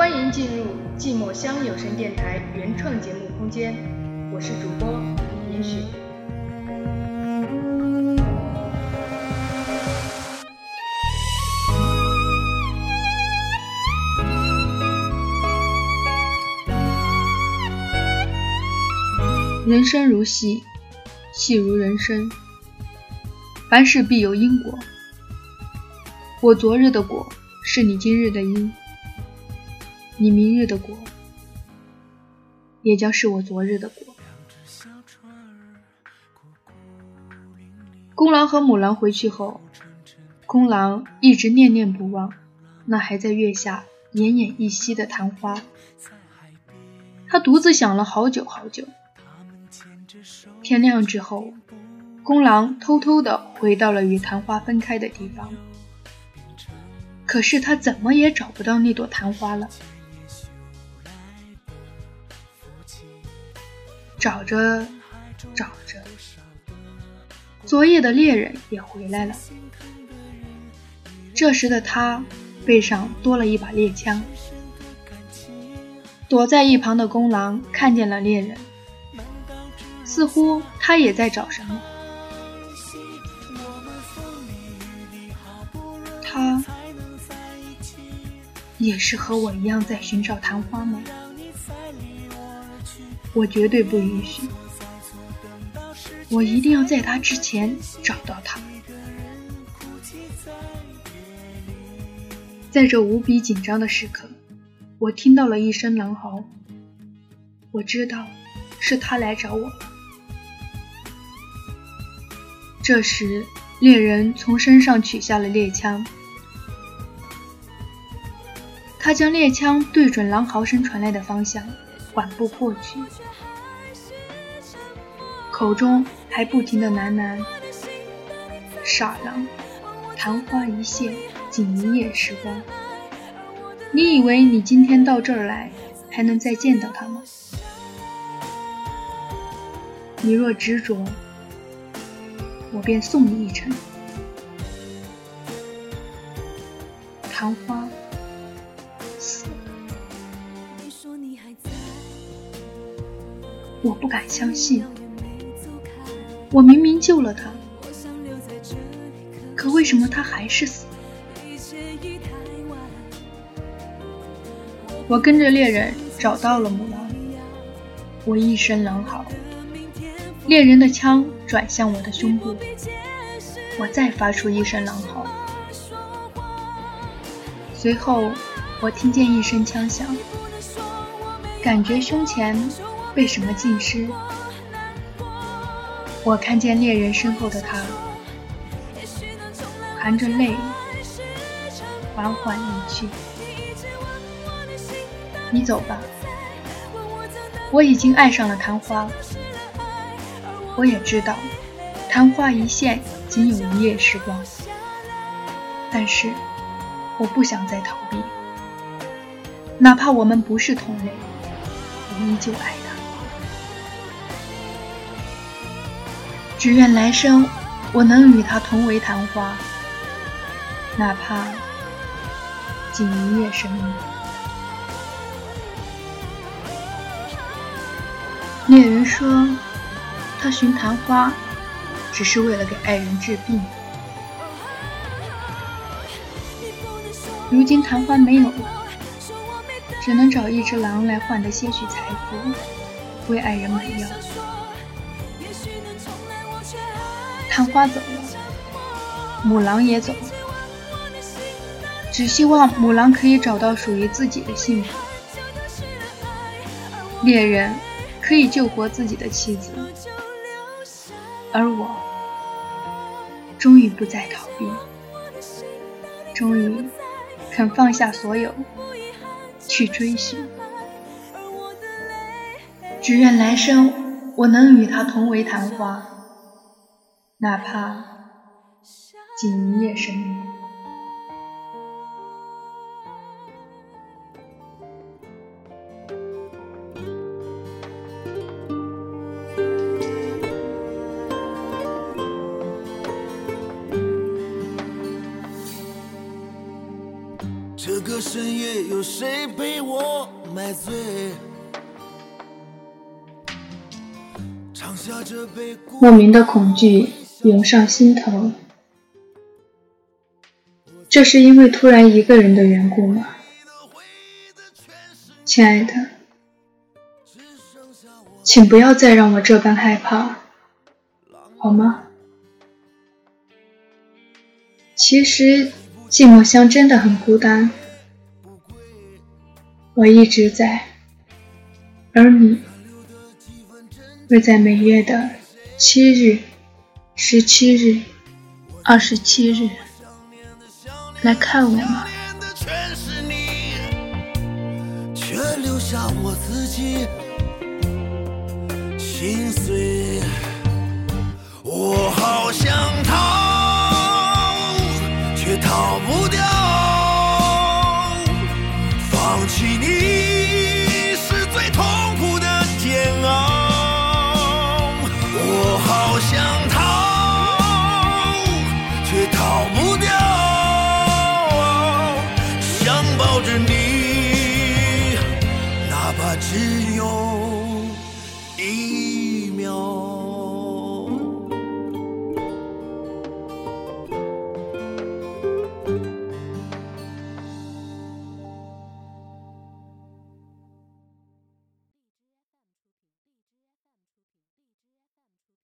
欢迎进入寂寞乡有声电台原创节目空间，我是主播也许。人生如戏，戏如人生，凡事必有因果。我昨日的果，是你今日的因。你明日的果，也将是我昨日的果。公狼和母狼回去后，公狼一直念念不忘那还在月下奄奄一息的昙花。他独自想了好久好久。天亮之后，公狼偷偷的回到了与昙花分开的地方，可是他怎么也找不到那朵昙花了。找着找着，昨夜的猎人也回来了。这时的他背上多了一把猎枪。躲在一旁的公狼看见了猎人，似乎他也在找什么。他也是和我一样在寻找昙花吗？我绝对不允许！我一定要在他之前找到他。在这无比紧张的时刻，我听到了一声狼嚎。我知道是他来找我。这时，猎人从身上取下了猎枪，他将猎枪对准狼嚎声传来的方向。缓步过去，口中还不停的喃喃：“傻郎，昙花一现，仅一夜时光。你以为你今天到这儿来，还能再见到他吗？你若执着，我便送你一程。昙花。”死我不敢相信，我明明救了他，可为什么他还是死？我跟着猎人找到了母狼，我一声狼嚎，猎人的枪转向我的胸部，我再发出一声狼嚎，随后我听见一声枪响，感觉胸前。被什么浸湿？我看见猎人身后的他，含着泪，缓缓离去。你走吧，我已经爱上了昙花。我也知道，昙花一现，仅有一夜时光。但是，我不想再逃避，哪怕我们不是同类，我依旧爱他。只愿来生我能与他同为昙花，哪怕仅一夜生命。猎人说，他寻昙花只是为了给爱人治病。如今昙花没有了，只能找一只狼来换得些许财富，为爱人买药。昙花走了，母狼也走了，只希望母狼可以找到属于自己的幸福。猎人可以救活自己的妻子，而我终于不再逃避，终于肯放下所有去追寻。只愿来生我能与他同为昙花。哪怕仅一夜生命。这个深夜有谁陪我买醉？莫名的恐惧涌上心头，这是因为突然一个人的缘故吗？亲爱的，请不要再让我这般害怕，好吗？其实寂寞乡真的很孤单，我一直在，而你。会在每月的七日、十七日、二十七日来看我吗？却留下我自己心碎。我好想逃，却逃不掉。放弃你着你，哪怕只有一秒。